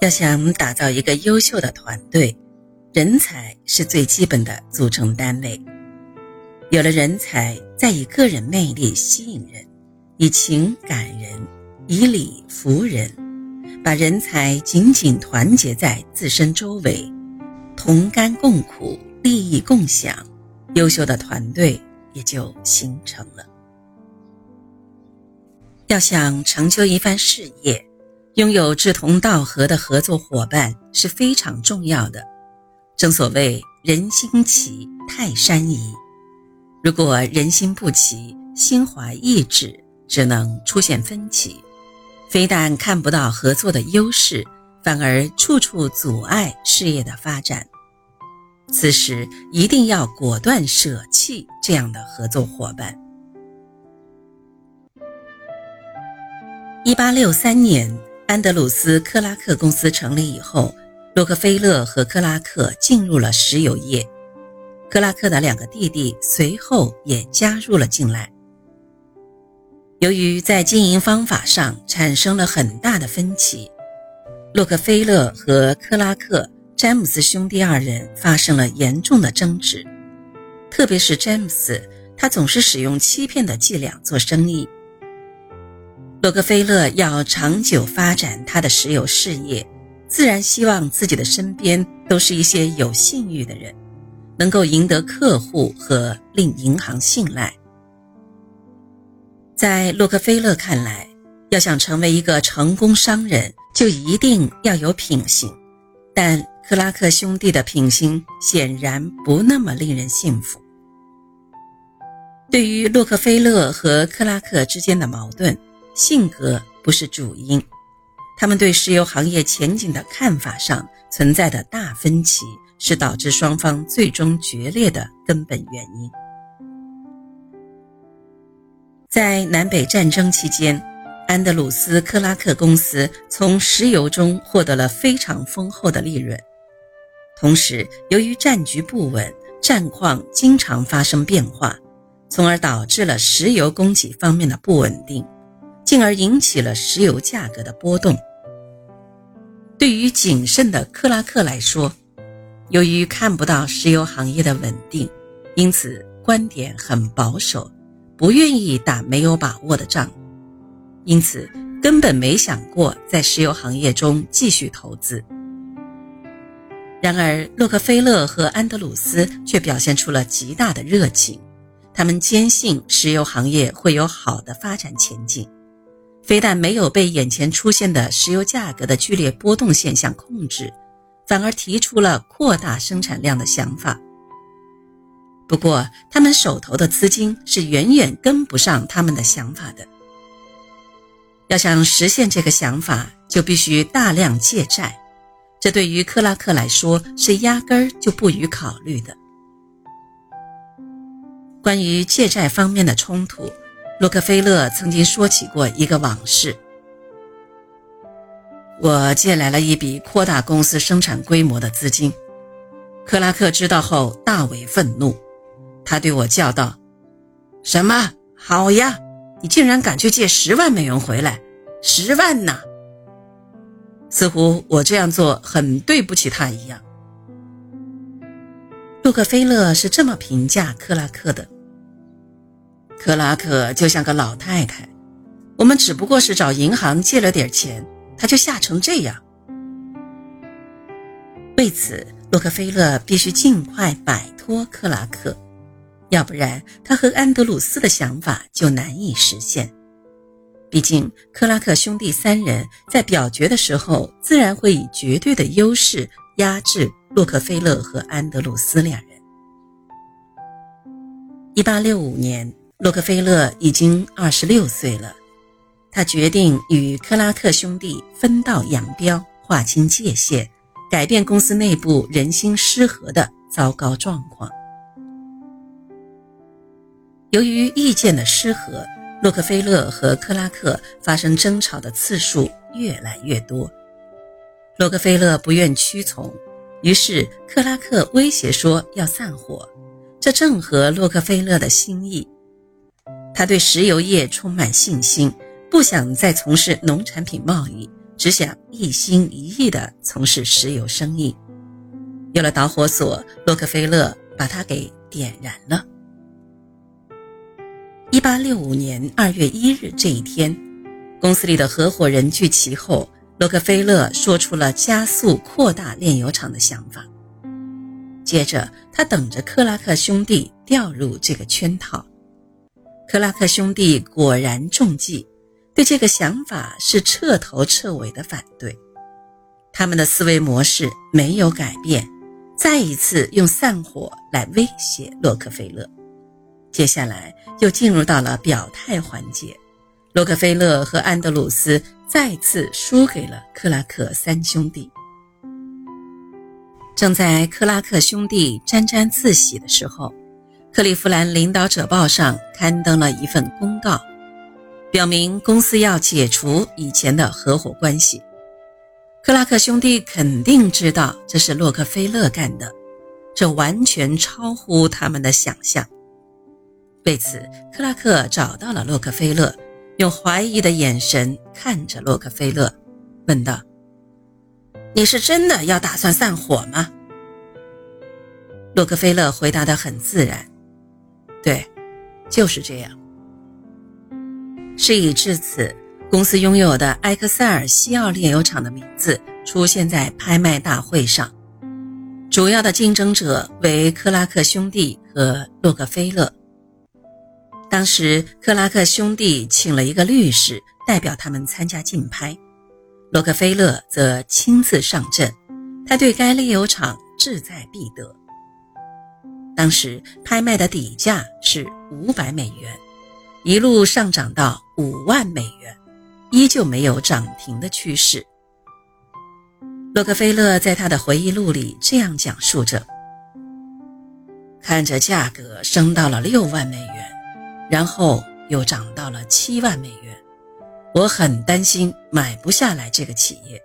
要想打造一个优秀的团队，人才是最基本的组成单位。有了人才，再以个人魅力吸引人，以情感人，以理服人，把人才紧紧团结在自身周围，同甘共苦，利益共享，优秀的团队也就形成了。要想成就一番事业。拥有志同道合的合作伙伴是非常重要的。正所谓人心齐，泰山移。如果人心不齐，心怀异志，只能出现分歧，非但看不到合作的优势，反而处处阻碍事业的发展。此时一定要果断舍弃这样的合作伙伴。一八六三年。安德鲁斯·克拉克公司成立以后，洛克菲勒和克拉克进入了石油业。克拉克的两个弟弟随后也加入了进来。由于在经营方法上产生了很大的分歧，洛克菲勒和克拉克、詹姆斯兄弟二人发生了严重的争执。特别是詹姆斯，他总是使用欺骗的伎俩做生意。洛克菲勒要长久发展他的石油事业，自然希望自己的身边都是一些有信誉的人，能够赢得客户和令银行信赖。在洛克菲勒看来，要想成为一个成功商人，就一定要有品行。但克拉克兄弟的品行显然不那么令人信服。对于洛克菲勒和克拉克之间的矛盾。性格不是主因，他们对石油行业前景的看法上存在的大分歧，是导致双方最终决裂的根本原因。在南北战争期间，安德鲁斯·克拉克公司从石油中获得了非常丰厚的利润，同时由于战局不稳，战况经常发生变化，从而导致了石油供给方面的不稳定。进而引起了石油价格的波动。对于谨慎的克拉克来说，由于看不到石油行业的稳定，因此观点很保守，不愿意打没有把握的仗，因此根本没想过在石油行业中继续投资。然而，洛克菲勒和安德鲁斯却表现出了极大的热情，他们坚信石油行业会有好的发展前景。非但没有被眼前出现的石油价格的剧烈波动现象控制，反而提出了扩大生产量的想法。不过，他们手头的资金是远远跟不上他们的想法的。要想实现这个想法，就必须大量借债，这对于克拉克来说是压根儿就不予考虑的。关于借债方面的冲突。洛克菲勒曾经说起过一个往事：我借来了一笔扩大公司生产规模的资金。克拉克知道后大为愤怒，他对我叫道：“什么？好呀，你竟然敢去借十万美元回来？十万呐！似乎我这样做很对不起他一样。”洛克菲勒是这么评价克拉克的。克拉克就像个老太太，我们只不过是找银行借了点钱，他就吓成这样。为此，洛克菲勒必须尽快摆脱克拉克，要不然他和安德鲁斯的想法就难以实现。毕竟，克拉克兄弟三人在表决的时候，自然会以绝对的优势压制洛克菲勒和安德鲁斯两人。一八六五年。洛克菲勒已经二十六岁了，他决定与克拉克兄弟分道扬镳，划清界限，改变公司内部人心失和的糟糕状况。由于意见的失和，洛克菲勒和克拉克发生争吵的次数越来越多。洛克菲勒不愿屈从，于是克拉克威胁说要散伙，这正合洛克菲勒的心意。他对石油业充满信心，不想再从事农产品贸易，只想一心一意地从事石油生意。有了导火索，洛克菲勒把它给点燃了。一八六五年二月一日这一天，公司里的合伙人聚齐后，洛克菲勒说出了加速扩大炼油厂的想法。接着，他等着克拉克兄弟掉入这个圈套。克拉克兄弟果然中计，对这个想法是彻头彻尾的反对。他们的思维模式没有改变，再一次用散伙来威胁洛克菲勒。接下来又进入到了表态环节，洛克菲勒和安德鲁斯再次输给了克拉克三兄弟。正在克拉克兄弟沾沾自喜的时候，克利夫兰领导者报上刊登了一份公告，表明公司要解除以前的合伙关系。克拉克兄弟肯定知道这是洛克菲勒干的，这完全超乎他们的想象。为此，克拉克找到了洛克菲勒，用怀疑的眼神看着洛克菲勒，问道。你是真的要打算散伙吗？洛克菲勒回答得很自然：“对，就是这样。”事已至此，公司拥有的埃克塞尔西奥炼油厂的名字出现在拍卖大会上，主要的竞争者为克拉克兄弟和洛克菲勒。当时，克拉克兄弟请了一个律师代表他们参加竞拍。洛克菲勒则亲自上阵，他对该炼油厂志在必得。当时拍卖的底价是五百美元，一路上涨到五万美元，依旧没有涨停的趋势。洛克菲勒在他的回忆录里这样讲述着：看着价格升到了六万美元，然后又涨到了七万美元。我很担心买不下来这个企业，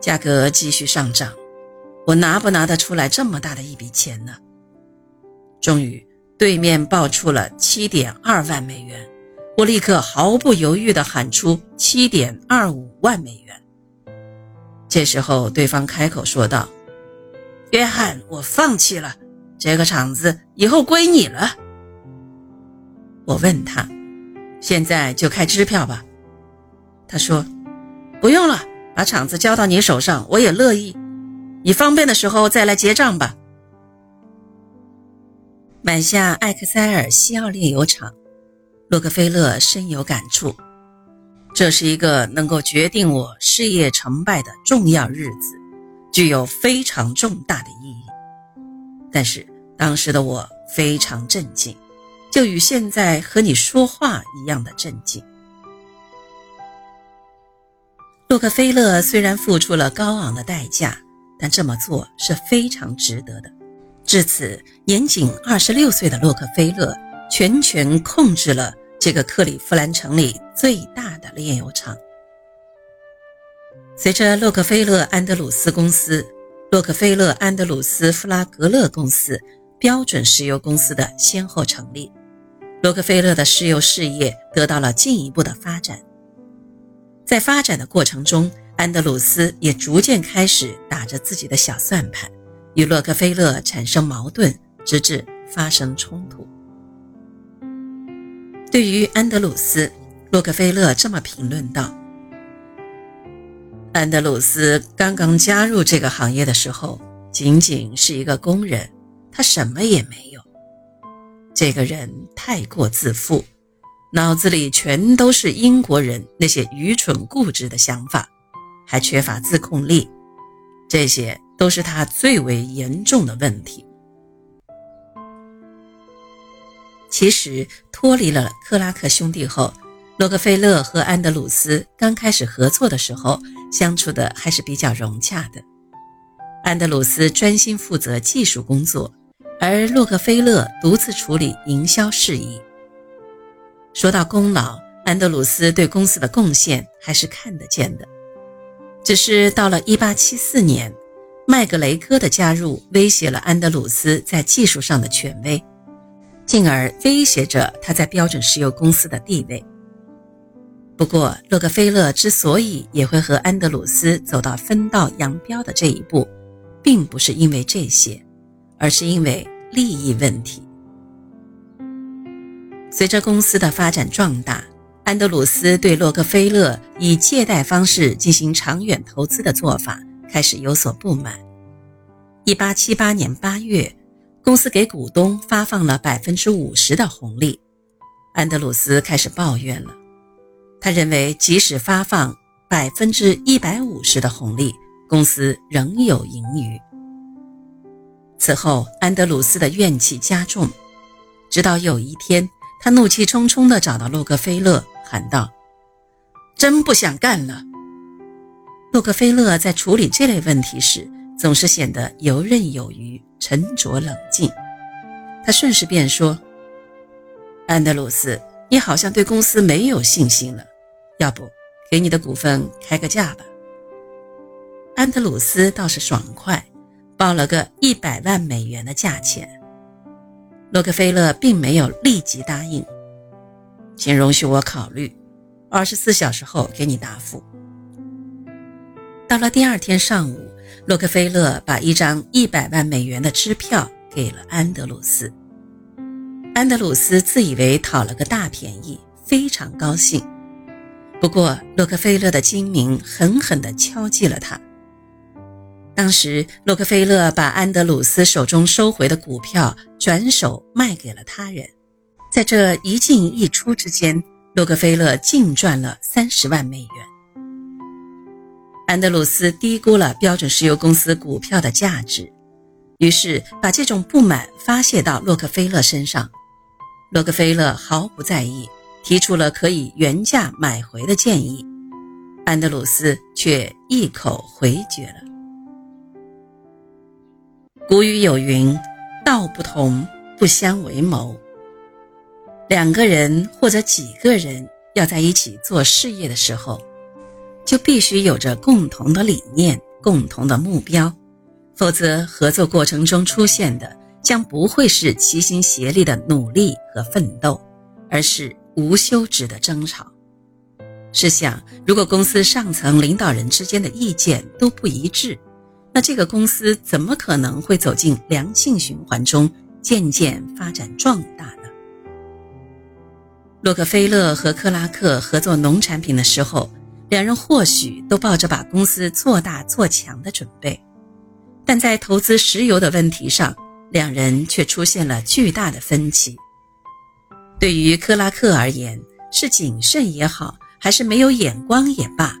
价格继续上涨，我拿不拿得出来这么大的一笔钱呢？终于，对面报出了七点二万美元，我立刻毫不犹豫地喊出七点二五万美元。这时候，对方开口说道：“约翰，我放弃了，这个厂子以后归你了。”我问他。现在就开支票吧，他说：“不用了，把厂子交到你手上，我也乐意。你方便的时候再来结账吧。”买下艾克塞尔西奥炼油厂，洛克菲勒深有感触。这是一个能够决定我事业成败的重要日子，具有非常重大的意义。但是当时的我非常震惊。就与现在和你说话一样的震惊。洛克菲勒虽然付出了高昂的代价，但这么做是非常值得的。至此，年仅二十六岁的洛克菲勒全权控制了这个克利夫兰城里最大的炼油厂。随着洛克菲勒安德鲁斯公司、洛克菲勒安德鲁斯弗拉格勒公司、标准石油公司的先后成立。洛克菲勒的石油事业得到了进一步的发展，在发展的过程中，安德鲁斯也逐渐开始打着自己的小算盘，与洛克菲勒产生矛盾，直至发生冲突。对于安德鲁斯，洛克菲勒这么评论道：“安德鲁斯刚刚加入这个行业的时候，仅仅是一个工人，他什么也没有。”这个人太过自负，脑子里全都是英国人那些愚蠢固执的想法，还缺乏自控力，这些都是他最为严重的问题。其实脱离了克拉克兄弟后，洛克菲勒和安德鲁斯刚开始合作的时候，相处的还是比较融洽的。安德鲁斯专心负责技术工作。而洛克菲勒独自处理营销事宜。说到功劳，安德鲁斯对公司的贡献还是看得见的。只是到了1874年，麦格雷戈的加入威胁了安德鲁斯在技术上的权威，进而威胁着他在标准石油公司的地位。不过，洛克菲勒之所以也会和安德鲁斯走到分道扬镳的这一步，并不是因为这些，而是因为利益问题。随着公司的发展壮大，安德鲁斯对洛克菲勒以借贷方式进行长远投资的做法开始有所不满。1878年8月，公司给股东发放了50%的红利，安德鲁斯开始抱怨了。他认为，即使发放百分之一百五十的红利，公司仍有盈余。此后，安德鲁斯的怨气加重，直到有一天，他怒气冲冲地找到洛克菲勒，喊道：“真不想干了。”洛克菲勒在处理这类问题时，总是显得游刃有余、沉着冷静。他顺势便说：“安德鲁斯，你好像对公司没有信心了。”要不给你的股份开个价吧？安德鲁斯倒是爽快，报了个一百万美元的价钱。洛克菲勒并没有立即答应，请容许我考虑，二十四小时后给你答复。到了第二天上午，洛克菲勒把一张一百万美元的支票给了安德鲁斯。安德鲁斯自以为讨了个大便宜，非常高兴。不过，洛克菲勒的精明狠狠地敲击了他。当时，洛克菲勒把安德鲁斯手中收回的股票转手卖给了他人，在这一进一出之间，洛克菲勒净赚了三十万美元。安德鲁斯低估了标准石油公司股票的价值，于是把这种不满发泄到洛克菲勒身上。洛克菲勒毫不在意。提出了可以原价买回的建议，安德鲁斯却一口回绝了。古语有云：“道不同不相为谋。”两个人或者几个人要在一起做事业的时候，就必须有着共同的理念、共同的目标，否则合作过程中出现的将不会是齐心协力的努力和奋斗，而是。无休止的争吵。试想，如果公司上层领导人之间的意见都不一致，那这个公司怎么可能会走进良性循环中，渐渐发展壮大呢？洛克菲勒和克拉克合作农产品的时候，两人或许都抱着把公司做大做强的准备，但在投资石油的问题上，两人却出现了巨大的分歧。对于克拉克而言，是谨慎也好，还是没有眼光也罢，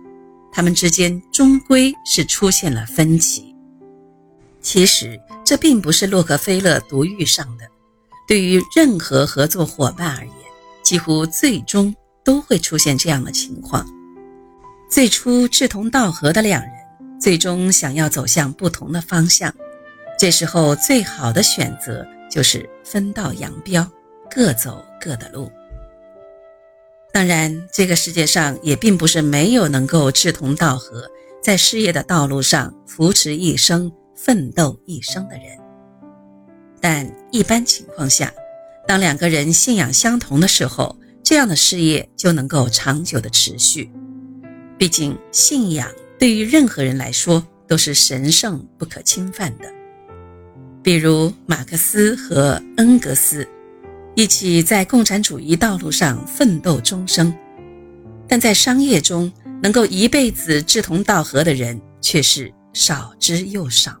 他们之间终归是出现了分歧。其实这并不是洛克菲勒独遇上的，对于任何合作伙伴而言，几乎最终都会出现这样的情况：最初志同道合的两人，最终想要走向不同的方向，这时候最好的选择就是分道扬镳。各走各的路。当然，这个世界上也并不是没有能够志同道合，在事业的道路上扶持一生、奋斗一生的人。但一般情况下，当两个人信仰相同的时候，这样的事业就能够长久的持续。毕竟，信仰对于任何人来说都是神圣不可侵犯的。比如马克思和恩格斯。一起在共产主义道路上奋斗终生，但在商业中能够一辈子志同道合的人却是少之又少。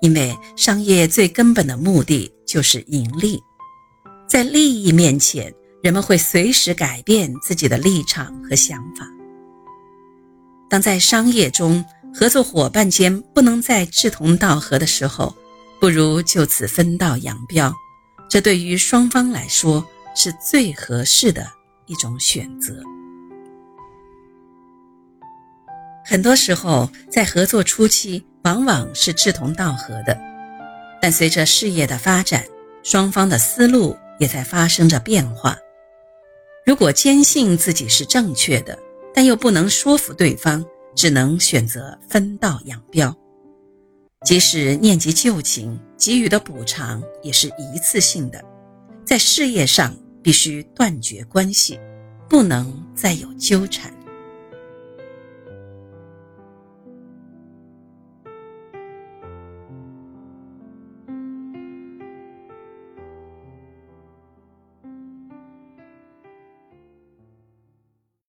因为商业最根本的目的就是盈利，在利益面前，人们会随时改变自己的立场和想法。当在商业中合作伙伴间不能再志同道合的时候，不如就此分道扬镳。这对于双方来说是最合适的一种选择。很多时候，在合作初期，往往是志同道合的，但随着事业的发展，双方的思路也在发生着变化。如果坚信自己是正确的，但又不能说服对方，只能选择分道扬镳。即使念及旧情，给予的补偿也是一次性的，在事业上必须断绝关系，不能再有纠缠。